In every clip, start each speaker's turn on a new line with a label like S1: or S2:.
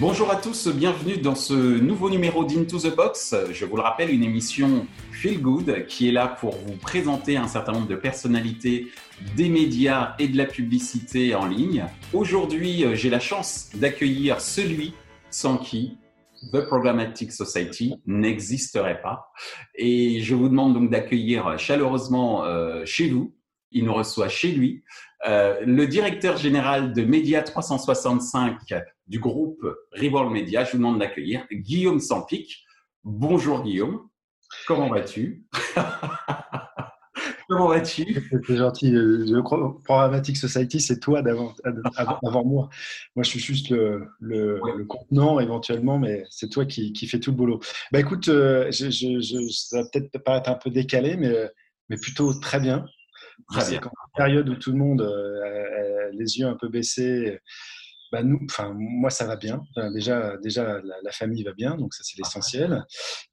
S1: Bonjour à tous, bienvenue dans ce nouveau numéro d'Into the Box. Je vous le rappelle, une émission Feel Good qui est là pour vous présenter un certain nombre de personnalités des médias et de la publicité en ligne. Aujourd'hui, j'ai la chance d'accueillir celui sans qui The Programmatic Society n'existerait pas. Et je vous demande donc d'accueillir chaleureusement euh, chez vous, il nous reçoit chez lui, euh, le directeur général de Média 365 du groupe Revolve Media. Je vous demande d'accueillir Guillaume Sampic. Bonjour Guillaume, comment vas-tu? Comment vas-tu?
S2: C'est gentil. Le Programmatic Society, c'est toi d'avant, avant moi. Moi, je suis juste le, le, contenant éventuellement, mais c'est toi qui, qui fais tout le boulot. Bah écoute, euh, je, je, ça va peut-être paraître un peu décalé, mais, mais plutôt très bien. Très bien. Quand période où tout le monde euh, a les yeux un peu baissés, bah nous, enfin moi ça va bien. déjà, déjà la, famille va bien, donc ça c'est l'essentiel,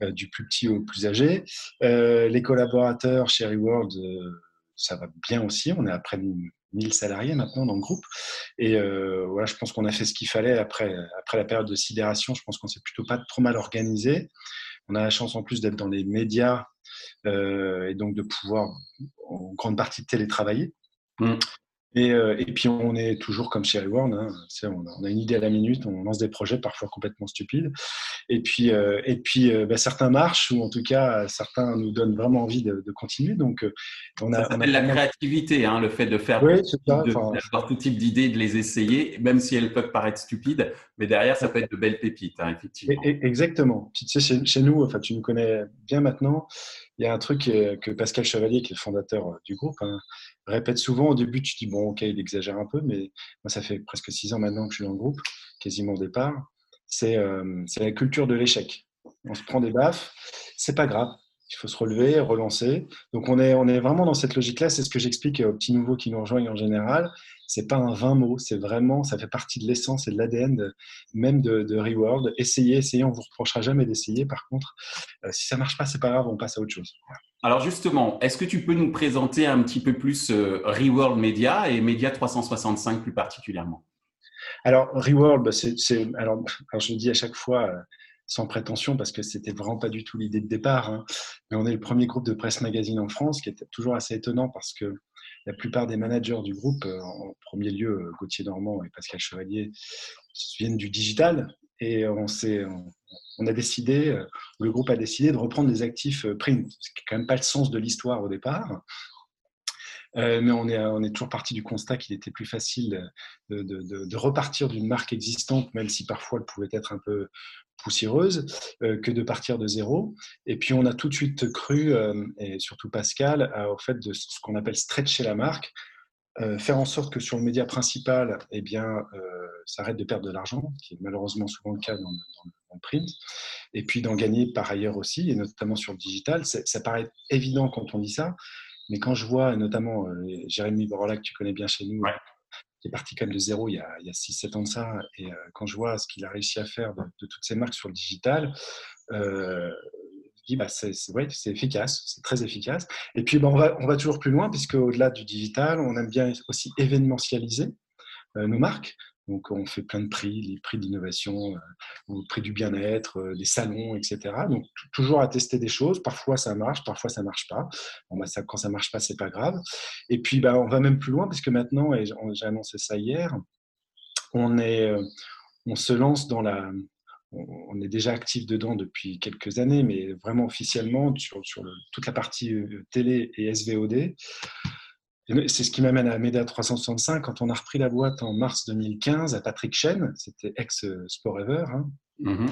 S2: euh, du plus petit au plus âgé. Euh, les collaborateurs chez Reworld, euh, ça va bien aussi. On est à près de 1000 salariés maintenant dans le groupe, et voilà, je pense qu'on a fait ce qu'il fallait après après la période de sidération. Je pense qu'on s'est plutôt pas trop mal organisé. On a la chance en plus d'être dans les médias et donc de pouvoir en grande partie télétravailler. Mmh. Euh, et, puis on est toujours comme chez Reward, hein, on, a une idée à la minute, on lance des projets parfois complètement stupides. Et puis, euh, et puis euh, bah, certains marchent, ou en tout cas certains nous donnent vraiment envie de, continuer. Donc,
S1: on a, ça s'appelle la créativité, hein, le fait de faire tout type d'idées, de les essayer, même si elles peuvent paraître stupides, mais derrière ça peut être de belles pépites, hein, effectivement.
S2: exactement. Tu sais, chez, chez, nous, enfin, tu nous connais bien maintenant il y a un truc que Pascal Chevalier, qui est le fondateur euh, du groupe, hein, répète souvent. Au début, tu dis, bon, ok, il exagère un peu, mais moi, ça fait presque six ans maintenant que je suis dans le groupe, quasiment au départ. C'est euh, la culture de l'échec. On se prend des baffes, c'est pas grave. Il faut se relever, relancer. Donc, on est, on est vraiment dans cette logique-là. C'est ce que j'explique aux petits nouveaux qui nous rejoignent en général c'est pas un vain mot, c'est vraiment, ça fait partie de l'essence et de l'ADN même de, de, Reworld. Essayez, essayez, on vous reprochera jamais d'essayer. Par contre, euh, si ça marche pas, c'est pas grave, on passe à autre chose.
S1: Alors justement, est-ce que tu peux nous présenter un petit peu plus euh, Reworld Media et Media 365 plus particulièrement?
S2: Alors Reworld, bah, alors, je le dis à chaque fois. Sans prétention parce que c'était vraiment pas du tout l'idée de départ. Hein. Mais on est le premier groupe de presse magazine en France, qui est toujours assez étonnant parce que la plupart des managers du groupe, euh, en premier lieu euh, Gauthier Normand et Pascal Chevalier, viennent du digital. Et on, on a décidé, euh, le groupe a décidé de reprendre des actifs print, ce qui n'est quand même pas le sens de l'histoire au départ. mais on est, on est toujours parti du constat qu'il était plus facile de repartir d'une marque existante, même si parfois elle pouvait être un peu poussiéreuse euh, que de partir de zéro. Et puis on a tout de suite cru, euh, et surtout Pascal, au fait de ce qu'on appelle stretcher la marque, euh, faire en sorte que sur le média principal, eh bien, ça arrête de perdre de l'argent, qui est malheureusement souvent le cas dans, le print, et puis d'en gagner par ailleurs aussi, et notamment sur le digital. Ça paraît évident quand on dit ça, mais quand je vois notamment Jérémy Borolac, que tu connais bien chez nous, est parti quand même de zéro il y a, a 6-7 ans de ça. Et euh, quand je vois ce qu'il a réussi à faire de, toutes ces marques sur le digital, euh, je dis bah, c'est efficace, c'est très efficace. Et puis bah, on, va, on va toujours plus loin, puisque au-delà du digital, on aime bien aussi événementialiser euh, nos marques. Donc, on fait plein de prix, les prix d'innovation, euh, le prix du bien-être, euh, des salons, etc. Donc, toujours à tester des choses. Parfois, ça marche, parfois, ça marche pas. Bon, bah, ça, quand ça marche pas, c'est pas grave. Et puis, bah, on va même plus loin, parce que maintenant, et j'ai annoncé ça hier, on, est, euh, on se lance dans la, on est déjà actif dedans depuis quelques années, mais vraiment officiellement sur, sur toute la partie télé et SVOD. C'est ce qui m'amène à Meda 365. Quand on a repris la boîte en mars 2015 à Patrick Chen, c'était ex-Sporever. Hein. Mm-hmm.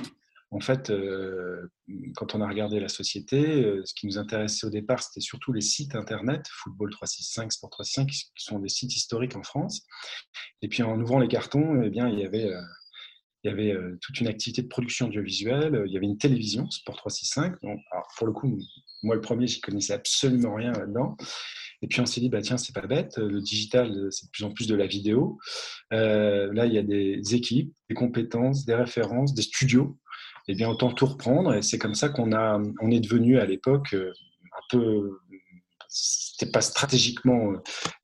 S2: En fait, euh, quand on a regardé la société, euh, ce qui nous intéressait au départ, c'était surtout les sites internet, Football 365, Sport 365, qui sont des sites historiques en France. Et puis en ouvrant les cartons, eh bien, il y avait, euh, il y avait toute une activité de production audiovisuelle, il y avait une télévision, Sport 365. Donc, pour le coup, moi le premier, j'y connaissais absolument rien là-dedans. Et puis on s'est dit, bah, tiens, c'est pas bête, le digital, c'est de plus en plus de la vidéo. Euh, là, il y a des équipes, des compétences, des références, des studios. Eh bien, autant tout reprendre. Et c'est comme ça qu'on a, on est devenu à l'époque euh, un peu, c'était pas stratégiquement,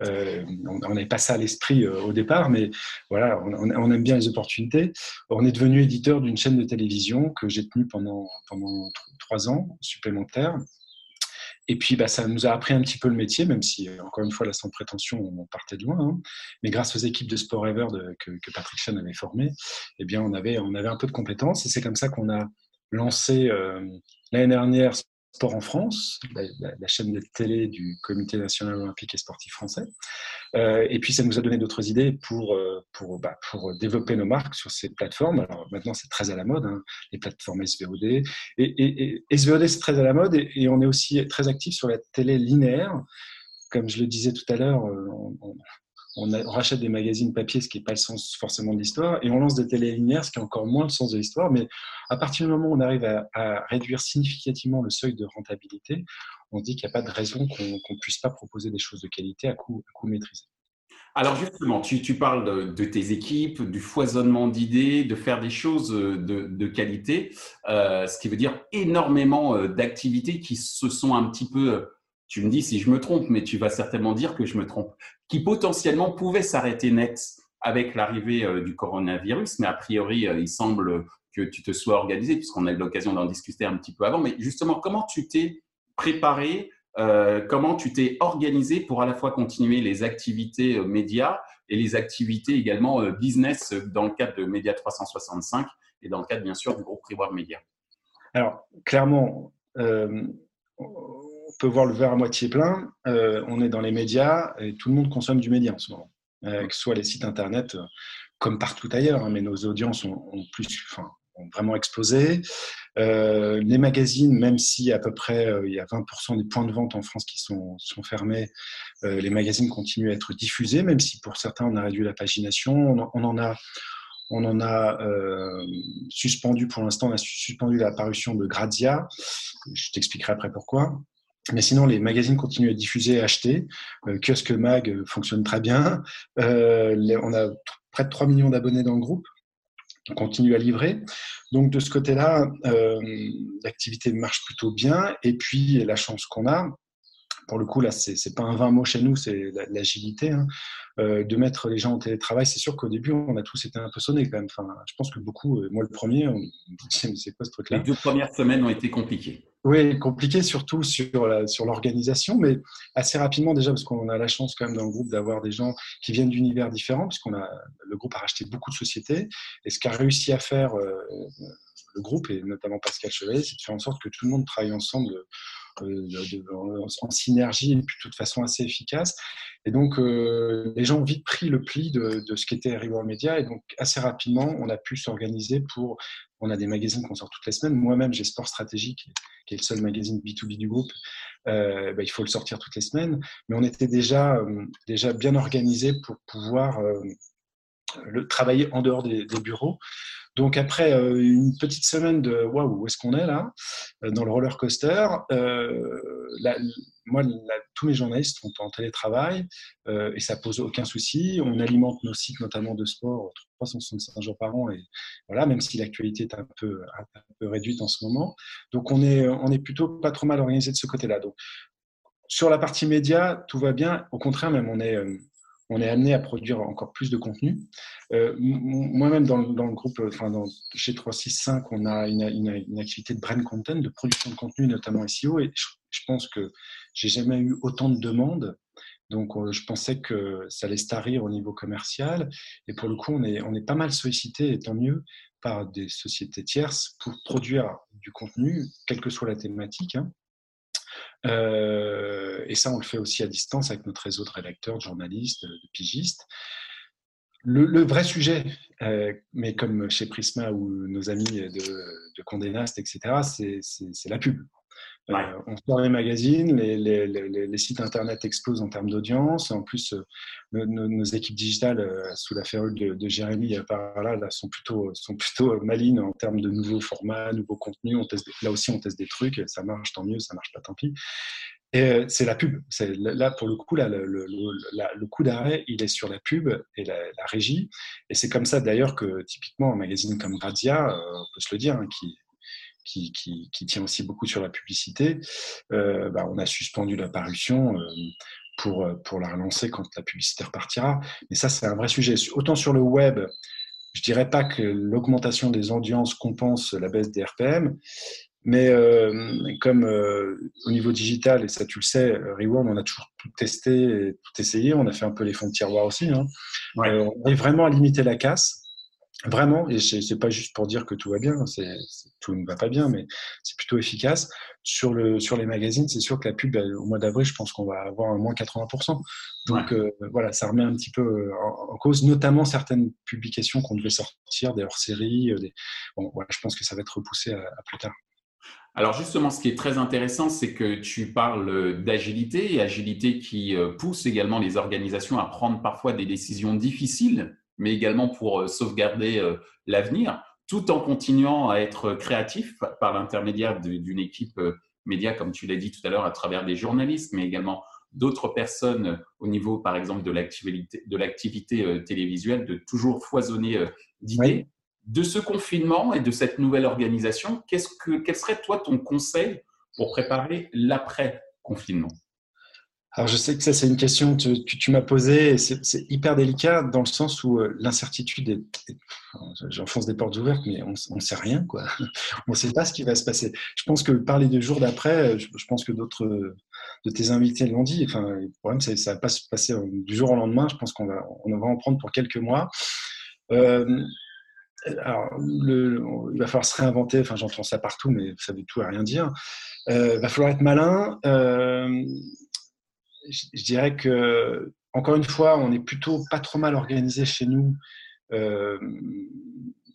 S2: euh, on n'avait pas ça à l'esprit au départ, mais voilà, on, aime bien les opportunités. On est devenu éditeur d'une chaîne de télévision que j'ai tenue pendant, pendant trois ans supplémentaires et puis, bah, ça nous a appris un petit peu le métier, même si, encore une fois, là, sans prétention, on partait de loin. Hein. Mais grâce aux équipes de Sport Ever que, Patrick Chen avait formées, eh bien, on avait, on avait un peu de compétences. Et c'est comme ça qu'on a lancé euh, l'année dernière Sport en France, la, chaîne de télé du Comité national olympique et sportif français. Euh, et puis, ça nous a donné d'autres idées pour, euh, pour, bah, pour développer nos marques sur ces plateformes. Alors maintenant, c'est très à la mode, hein, les plateformes SVOD. Et, SVOD, c'est très à la mode. Et, on est aussi très actif sur la télé linéaire. Comme je le disais tout à l'heure, euh, on, on, rachète des magazines papier, ce qui n'est pas le sens forcément de l'histoire, et on lance des télé linéaires, ce qui est encore moins le sens de l'histoire. Mais à partir du moment où on arrive à, réduire significativement le seuil de rentabilité, on dit qu'il n'y a pas de raison qu'on ne puisse pas proposer des choses de qualité à coût, maîtrisé.
S1: Alors justement, tu, parles de, tes équipes, du foisonnement d'idées, de faire des choses de, qualité, euh, ce qui veut dire énormément euh, d'activités qui se sont un petit peu tu me dis si je me trompe, mais tu vas certainement dire que je me trompe, qui potentiellement pouvait s'arrêter net avec l'arrivée euh, du coronavirus, mais a priori, euh, il semble que tu te sois organisé, puisqu'on a eu l'occasion d'en discuter un petit peu avant. Mais justement, comment tu t'es préparé, euh, comment tu t'es organisé pour à la fois continuer les activités médias et les activités également business dans le cadre de Média 365 et dans le cadre, bien sûr, du groupe Reward Media
S2: Alors, clairement, on peut voir le verre à moitié plein. Euh, on est dans les médias et tout le monde consomme du média en ce moment, euh, que ce soit les sites internet euh, comme partout ailleurs, hein, mais nos audiences ont, plus, enfin, ont vraiment explosé. les magazines, même si à peu près il y a 20% des points de vente en France qui sont, fermés, les magazines continuent à être diffusés, même si pour certains on a réduit la pagination. On, en a on en a suspendu, pour l'instant, on a suspendu la parution de Grazia. Je t'expliquerai après pourquoi. Mais sinon, les magazines continuent à diffuser et acheter. Euh, Kiosque Mag euh, fonctionne très bien. Euh, on a près de 3 millions d'abonnés dans le groupe. On continue à livrer. Donc, de ce côté-là, l'activité marche plutôt bien. Et puis, la chance qu'on a, pour le coup, là, c'est n'est pas un vain mot chez nous, c'est l'agilité. Hein. Euh, de mettre les gens en télétravail, c'est sûr qu'au début, on a tous été un peu sonnés quand même. Enfin, je pense que beaucoup, euh, moi le premier, on
S1: c'est quoi ce truc-là? Les deux premières semaines ont été compliquées.
S2: Oui, compliquées surtout sur, sur l'organisation, mais assez rapidement déjà, parce qu'on a la chance quand même dans le groupe d'avoir des gens qui viennent d'univers différents, puisqu'on a le groupe a racheté beaucoup de sociétés. Et ce qu'a réussi à faire euh, le groupe, et notamment Pascal Chevalier, c'est de faire en sorte que tout le monde travaille ensemble euh, en synergie et puis de toute façon assez efficace. Et donc, euh, les gens ont vite pris le pli de, ce qu'était Reward Media. Et donc, assez rapidement, on a pu s'organiser pour. On a des magazines qu'on sort toutes les semaines. Moi-même, j'ai Sport Stratégique, qui est le seul magazine B2B du groupe. Euh, bah, il faut le sortir toutes les semaines. Mais on était déjà, déjà bien organisé pour pouvoir le, travailler en dehors des, des bureaux. Donc après euh, une petite semaine de waouh, où est-ce qu'on est là? Euh, dans le roller coaster euh, Moi, tous mes journalistes sont en télétravail et ça pose aucun souci. On alimente nos sites, notamment de sport, 365 jours par an et voilà, même si l'actualité est un peu, un peu réduite en ce moment. Donc on est, on est plutôt pas trop mal organisé de ce côté-là. Donc sur la partie média, tout va bien. Au contraire, même on est on est amené à produire encore plus de contenu. Euh, moi-même, dans, le groupe, enfin, dans, chez 365, on a une, activité de brand content, de production de contenu, notamment SEO, et je, pense que j'ai jamais eu autant de demandes. Donc, euh, je pensais que ça allait starir au niveau commercial. Et pour le coup, on est, on est pas mal sollicité, et tant mieux, par des sociétés tierces pour produire du contenu, quelle que soit la thématique. Hein. Euh, et ça, on le fait aussi à distance avec notre réseau de rédacteurs, de journalistes, de pigistes. Le, vrai sujet, euh, mais comme chez Prisma ou nos amis de, de Condé Nast, etc., c'est la pub. Euh, on sort les magazines, les, sites internet explosent en termes d'audience. En plus, euh, nos, équipes digitales, euh, sous la férule de, Jérémy par là, sont plutôt, sont plutôt malines en termes de nouveaux formats, nouveaux contenus. On teste, là aussi, on teste des trucs. Ça marche, tant mieux. Ça marche pas, tant pis. Et c'est la pub. Là, pour le coup, là, le, coup d'arrêt, il est sur la pub et la, régie. Et c'est comme ça, d'ailleurs, que typiquement, un magazine comme Grazia, on peut se le dire, hein, qui qui, qui, qui, tient aussi beaucoup sur la publicité, bah, on a suspendu la parution pour, pour la relancer quand la publicité repartira. Mais ça, c'est un vrai sujet. Autant sur le web, je dirais pas que l'augmentation des audiences compense la baisse des RPM, mais euh, comme euh, au niveau digital, et ça tu le sais, Reward, on a toujours tout testé, tout essayé, on a fait un peu les fonds de tiroir aussi. Hein. Euh, on arrive vraiment à limiter la casse. Vraiment, et c'est pas juste pour dire que tout va bien, c'est tout ne va pas bien, mais c'est plutôt efficace. Sur, le, sur les magazines, c'est sûr que la pub, au mois d'avril, je pense qu'on va avoir un moins 80%. Donc euh, voilà, ça remet un petit peu euh, en, cause, notamment certaines publications qu'on devait sortir, des hors-séries. Euh, des... Bon, voilà, je pense que ça va être repoussé à, plus tard.
S1: Alors justement, ce qui est très intéressant, c'est que tu parles d'agilité et agilité qui pousse également les organisations à prendre parfois des décisions difficiles mais également pour euh, sauvegarder euh, l'avenir, tout en continuant à être créatif par l'intermédiaire d'une équipe euh, média, comme tu l'as dit tout à l'heure, à travers des journalistes, mais également d'autres personnes au niveau, par exemple, de l'activité, de l'activité télévisuelle, de toujours foisonner d'idées. De ce confinement et de cette nouvelle organisation, qu'est-ce que, quel serait toi ton conseil pour préparer l'après-confinement?
S2: Alors je sais que ça c'est une question que tu, m'as posée, c'est hyper délicat dans le sens où euh, l'incertitude est, j'enfonce des portes ouvertes, mais on ne sait rien quoi. On ne sait pas ce qui va se passer. Je pense que parler du jour d'après, je, pense que d'autres de tes invités l'ont dit. Enfin, le problème c'est ça va pas se passer du jour au lendemain. Je pense qu'on va on va en prendre pour quelques mois. Euh, alors, il va falloir se réinventer. Enfin, j'entends ça partout, mais ça veut tout à rien dire. Euh, il va falloir être malin. Je, dirais que, encore une fois, on est plutôt pas trop mal organisé chez nous. Euh,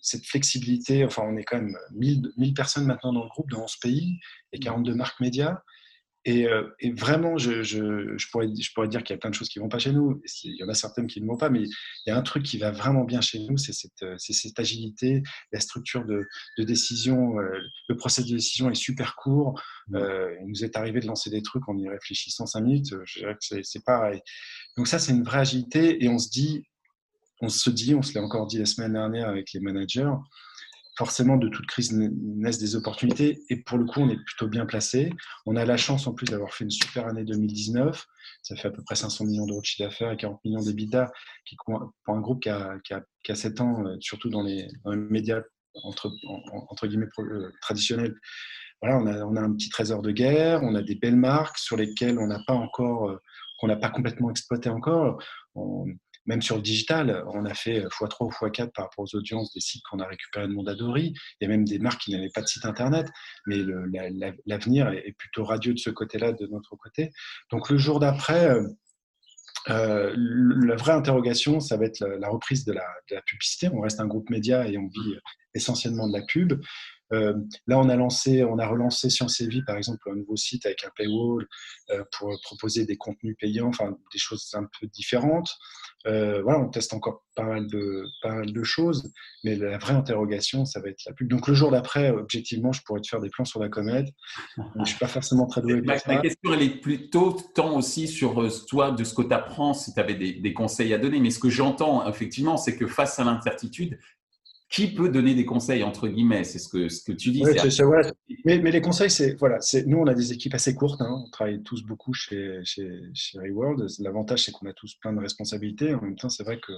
S2: cette flexibilité, enfin, on est quand même 1000, 1000 personnes maintenant dans le groupe, dans 11 pays et 42 marques médias. Euh, et, vraiment, je, je, pourrais, je pourrais dire qu'il y a plein de choses qui ne vont pas chez nous. Il y en a certaines qui ne vont pas, mais il y a un truc qui va vraiment bien chez nous, c'est cette, euh, cette, agilité, la structure de, de décision. Euh, le processus de décision est super court. Il nous est arrivé de lancer des trucs en y réfléchissant cinq minutes. Je dirais que c'est pareil. Donc ça, c'est une vraie agilité. Et on se dit, on se dit, on se l'a encore dit la semaine dernière avec les managers, forcément, de toute crise naissent des opportunités. Et pour le coup, on est plutôt bien placé. On a la chance en plus d'avoir fait une super année 2019. Ça fait à peu près 500 millions d'euros de chiffre d'affaires et 40 millions d'EBITDA, qui, pour un groupe qui a, qui, a, 7 ans, euh, surtout dans les, médias entre, entre guillemets euh, traditionnels. Voilà, on a, on a, un petit trésor de guerre, on a des belles marques sur lesquelles on n'a pas encore, euh, qu'on n'a pas complètement exploité encore. Même sur le digital, on a fait x3 ou x4 par rapport aux audiences des sites qu'on a récupérés de Mondadori. Il y a même des marques qui n'avaient pas de site internet, mais l'avenir est plutôt radieux de ce côté-là, de notre côté. Donc le jour d'après, euh, euh, la vraie interrogation, ça va être la, reprise de la, publicité. On reste un groupe média et on vit essentiellement de la pub. Euh, là, on a lancé, on a relancé Science et Vie, par exemple, un nouveau site avec un paywall euh, pour proposer des contenus payants, enfin des choses un peu différentes. Euh, voilà, on teste encore pas mal de pas mal de choses, mais la vraie interrogation, ça va être la pub. Donc le jour d'après, objectivement, je pourrais te faire des plans sur la comète. Je suis pas forcément très doué.
S1: Ma, ma question, elle est plutôt tant aussi sur toi, de ce que tu apprends, si tu avais des, des, conseils à donner. Mais ce que j'entends, effectivement, c'est que face à l'incertitude, qui peut donner des conseils entre guillemets? C'est ce que, ce que tu dis.
S2: mais, mais, les conseils, c'est voilà, c'est nous on a des équipes assez courtes. Hein. on travaille tous beaucoup chez chez, chez Reworld. L'avantage c'est qu'on a tous plein de responsabilités. En même temps, c'est vrai que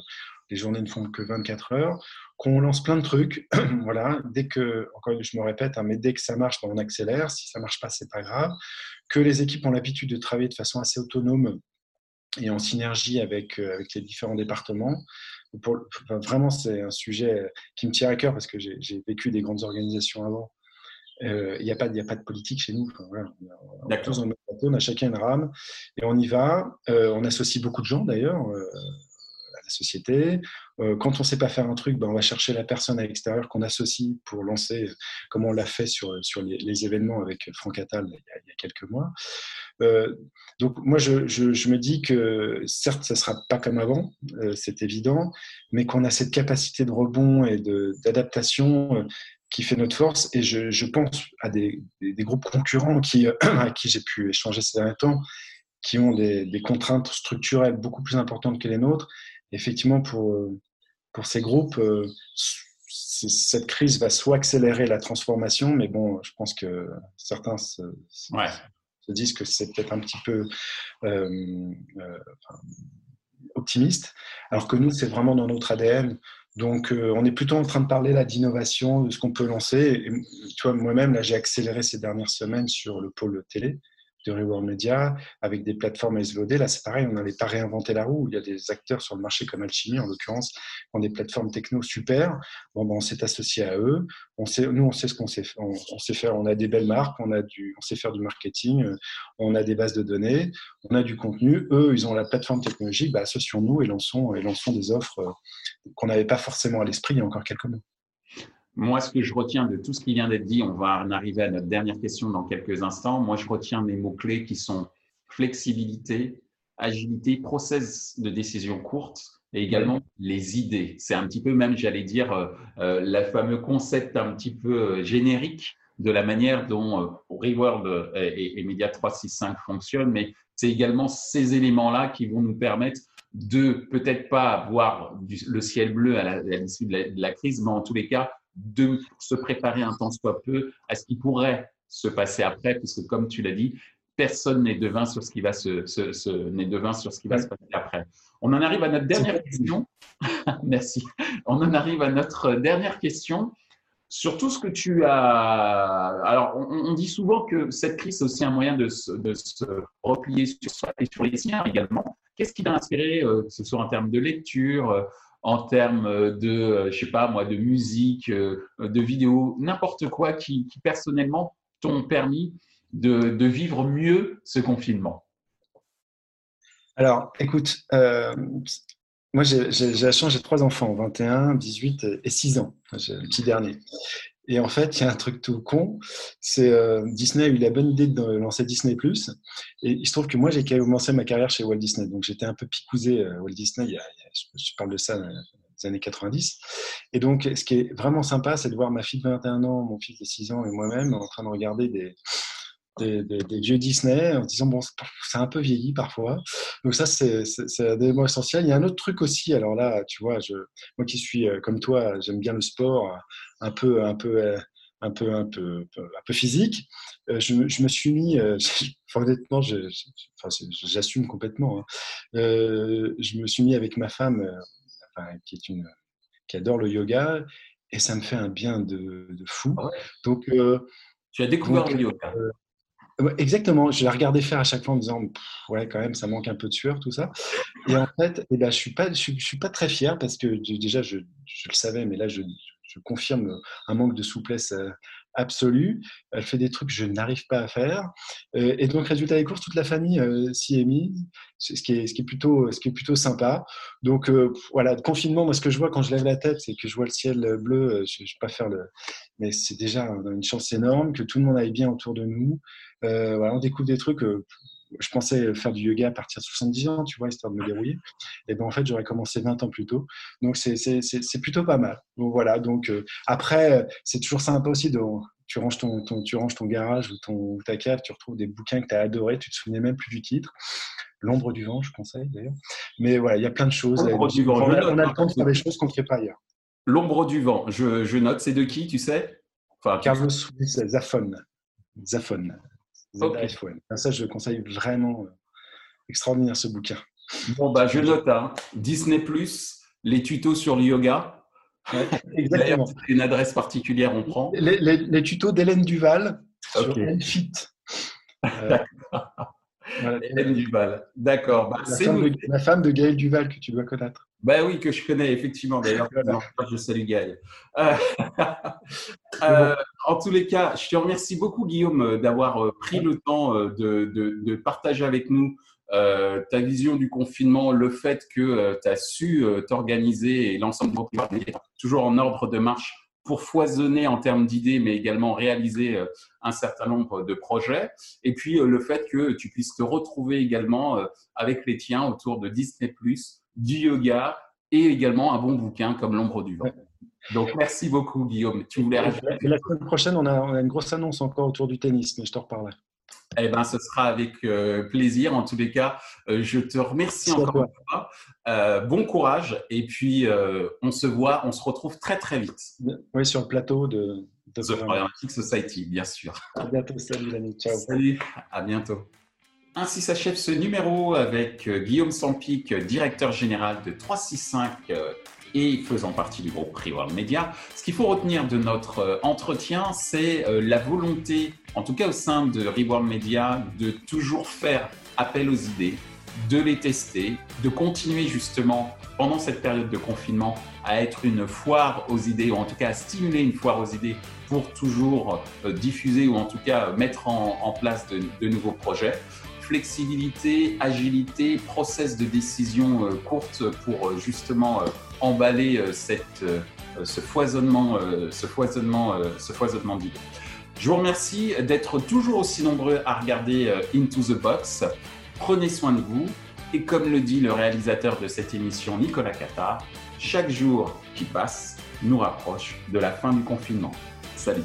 S2: les journées ne font que 24 heures. Qu'on lance plein de trucs. voilà, dès que encore je me répète, hein, mais dès que ça marche, ben, on accélère. Si ça marche pas, c'est pas grave. Que les équipes ont l'habitude de travailler de façon assez autonome et en synergie avec, euh, avec les différents départements vraiment, c'est un sujet qui me tient à cœur parce que j'ai vécu des grandes organisations avant. Euh, il n'y a, pas, a pas de politique chez nous. on, est tous on a chacun une rame et on y va. Euh, on associe beaucoup de gens d'ailleurs euh, à la société. quand on ne sait pas faire un truc, ben, on va chercher la personne à l'extérieur qu'on associe pour lancer, comme on l'a fait sur, sur les, événements avec Franck Attal il y a quelques mois. Euh, donc moi, je, me dis que certes, ça sera pas comme avant, euh, c'est évident, mais qu'on a cette capacité de rebond et d'adaptation euh, qui fait notre force. Et je, pense à des, groupes concurrents qui, à qui j'ai pu échanger ces derniers temps, qui ont des, contraintes structurelles beaucoup plus importantes que les nôtres. Effectivement, pour, pour ces groupes, cette crise va soit accélérer la transformation, mais bon, je pense que certains disent que c'est peut-être un petit peu euh, euh, optimiste, alors que nous, c'est vraiment dans notre ADN. Donc, euh, on est plutôt en train de parler là d'innovation, de ce qu'on peut lancer. Et, tu moi-même, là, j'ai accéléré ces dernières semaines sur le pôle télé de Reworld Media, avec des plateformes SVOD. Là, c'est pareil, on n'allait pas réinventer la roue. Il y a des acteurs sur le marché comme Alchemy, en l'occurrence, qui ont des plateformes techno super. Bon, ben, on s'est associé à eux. On sait, nous, on sait ce qu'on sait, faire. On a des belles marques, on, a du, on sait faire du marketing, on a des bases de données, on a du contenu. Eux, ils ont la plateforme technologique. Bah, associons-nous et lançons, et lançons des offres euh, qu'on n'avait pas forcément à l'esprit il y a encore quelques mois.
S1: Moi, ce que je retiens de tout ce qui vient d'être dit, on va en arriver à notre dernière question dans quelques instants. Moi, je retiens mes mots-clés qui sont flexibilité, agilité, process de décision courte et également les idées. C'est un petit peu même, j'allais dire, euh, euh le fameux concept un petit peu euh, générique de la manière dont euh, Reworld et, et Media 365 fonctionnent, mais c'est également ces éléments-là qui vont nous permettre de peut-être pas voir le ciel bleu à l'issue de, de, la crise, mais en tous les cas de se préparer un temps soit peu à ce qui pourrait se passer après, puisque comme tu l'as dit, personne n'est devin sur ce qui va se, n'est devin sur ce qui va se passer après. On en arrive à notre dernière question. Merci. On en arrive à notre dernière question. Sur tout ce que tu as. Alors, on, dit souvent que cette crise est aussi un moyen de se, de se replier sur soi et sur les siens également. Qu'est-ce qui t'a inspiré, euh, que ce soit en termes de lecture, euh, en termes de, euh, je sais pas moi, de musique, euh, de vidéo, n'importe quoi qui, personnellement t'ont permis de, vivre mieux ce confinement
S2: Alors, écoute, euh, moi j'ai la chance, j'ai trois enfants, 21, 18 et 6 ans, le petit dernier. Et en fait, il y a un truc tout con, c'est Disney a eu la bonne idée de lancer Disney+. Et il se trouve que moi, j'ai commencé ma carrière chez Walt Disney. Donc, j'étais un peu picousé à Walt Disney, il y je, parle de ça dans les années 90. Et donc, ce qui est vraiment sympa, c'est de voir ma fille de 21 ans, mon fils de 6 ans et moi-même en train de regarder des, des, des, vieux Disney en disant bon c'est un peu vieilli parfois. Donc ça c'est un élément essentiel. Il y a un autre truc aussi. Alors là tu vois je, moi qui suis euh, comme toi j'aime bien le sport un peu un peu euh, un peu un peu un peu physique. Euh, je, je me suis mis honnêtement j'assume complètement hein. je me suis mis avec ma femme qui est une qui adore le yoga et ça me fait un bien de, de fou.
S1: Ah donc tu as découvert le yoga?
S2: Exactement, je la regardais faire à chaque fois en me disant ouais quand même ça manque un peu de sueur tout ça. Et en fait, eh ben, je suis pas je, suis pas très fier parce que déjà je, je le savais mais là je, je, confirme un manque de souplesse euh, absolue. Elle fait des trucs que je n'arrive pas à faire. Euh, et donc résultat des courses, toute la famille euh, s'y est mise, ce qui est ce qui est plutôt ce qui est plutôt sympa. Donc voilà, confinement, moi ce que je vois quand je lève la tête, c'est que je vois le ciel bleu. Je, ne vais pas faire le, mais c'est déjà une chance énorme que tout le monde aille bien autour de nous. Euh, voilà, on découvre des trucs. Je pensais faire du yoga à partir de 70 ans, tu vois, histoire de me dérouiller. Et ben en fait, j'aurais commencé 20 ans plus tôt. Donc c'est plutôt pas mal. Donc voilà. Donc euh, après, c'est toujours sympa aussi de tu ranges ton, tu ranges ton garage ou ton ta cave, tu retrouves des bouquins que tu as adorés, tu te souvenais même plus du titre. L'ombre du vent, je conseille d'ailleurs. Mais voilà, il y a plein de choses.
S1: L'ombre du vent.
S2: On, a, on a le temps de faire des choses qu'on ne fait pas ailleurs.
S1: L'ombre du vent, je, je note, c'est de qui, tu sais?
S2: Enfin, Carlos Zafon. Zafon. Ça, je conseille vraiment euh, extraordinaire ce bouquin.
S1: Bon, bah, je note hein. Disney, les tutos sur le yoga.
S2: exactement.
S1: Une adresse particulière, on prend.
S2: Les, tutos d'Hélène Duval sur Enfit.
S1: Euh, Duval. D'accord. Bah,
S2: la, la, femme de Gaël Duval que tu dois connaître.
S1: Ben oui, que je connais effectivement d'ailleurs. je salue Gaël. Euh, euh, en tous les cas, je te remercie beaucoup Guillaume euh, d'avoir pris le temps de, partager avec nous ta vision du confinement, le fait que tu as su t'organiser et l'ensemble de vos toujours en ordre de marche pour foisonner en termes d'idées, mais également réaliser un certain nombre de projets. Et puis le fait que tu puisses te retrouver également avec les tiens autour de Disney du yoga et également un bon bouquin comme L'ombre du vent. Donc, merci beaucoup, Guillaume. Tu voulais
S2: La semaine prochaine, on a, une grosse annonce encore autour du tennis, mais je te reparlerai.
S1: Eh ben, ce sera avec plaisir. En tous les cas, je te remercie encore une fois. bon courage. Et puis, on se voit, on se retrouve très, très vite.
S2: Oui, sur le plateau de,
S1: The Forensic Society, bien sûr.
S2: À bientôt. Salut. Ciao.
S1: Salut. À bientôt. Ainsi s'achève ce numéro avec Guillaume Sampic, directeur général de 365 et faisant partie du groupe Reworld Media. Ce qu'il faut retenir de notre euh, entretien, c'est euh, la volonté, en tout cas au sein de Reworld Media, de toujours faire appel aux idées, de les tester, de continuer justement pendant cette période de confinement à être une foire aux idées, ou en tout cas à stimuler une foire aux idées pour toujours euh, diffuser ou en tout cas mettre en, place de, nouveaux projets flexibilité, agilité, process de décision courte pour justement emballer euh, cette, euh, ce foisonnement, euh, ce foisonnement, ce foisonnement d'idées. Je vous remercie d'être toujours aussi nombreux à regarder Into the Box. Prenez soin de vous et comme le dit le réalisateur de cette émission, Nicolas Cata, chaque jour qui passe nous rapproche de la fin du confinement. Salut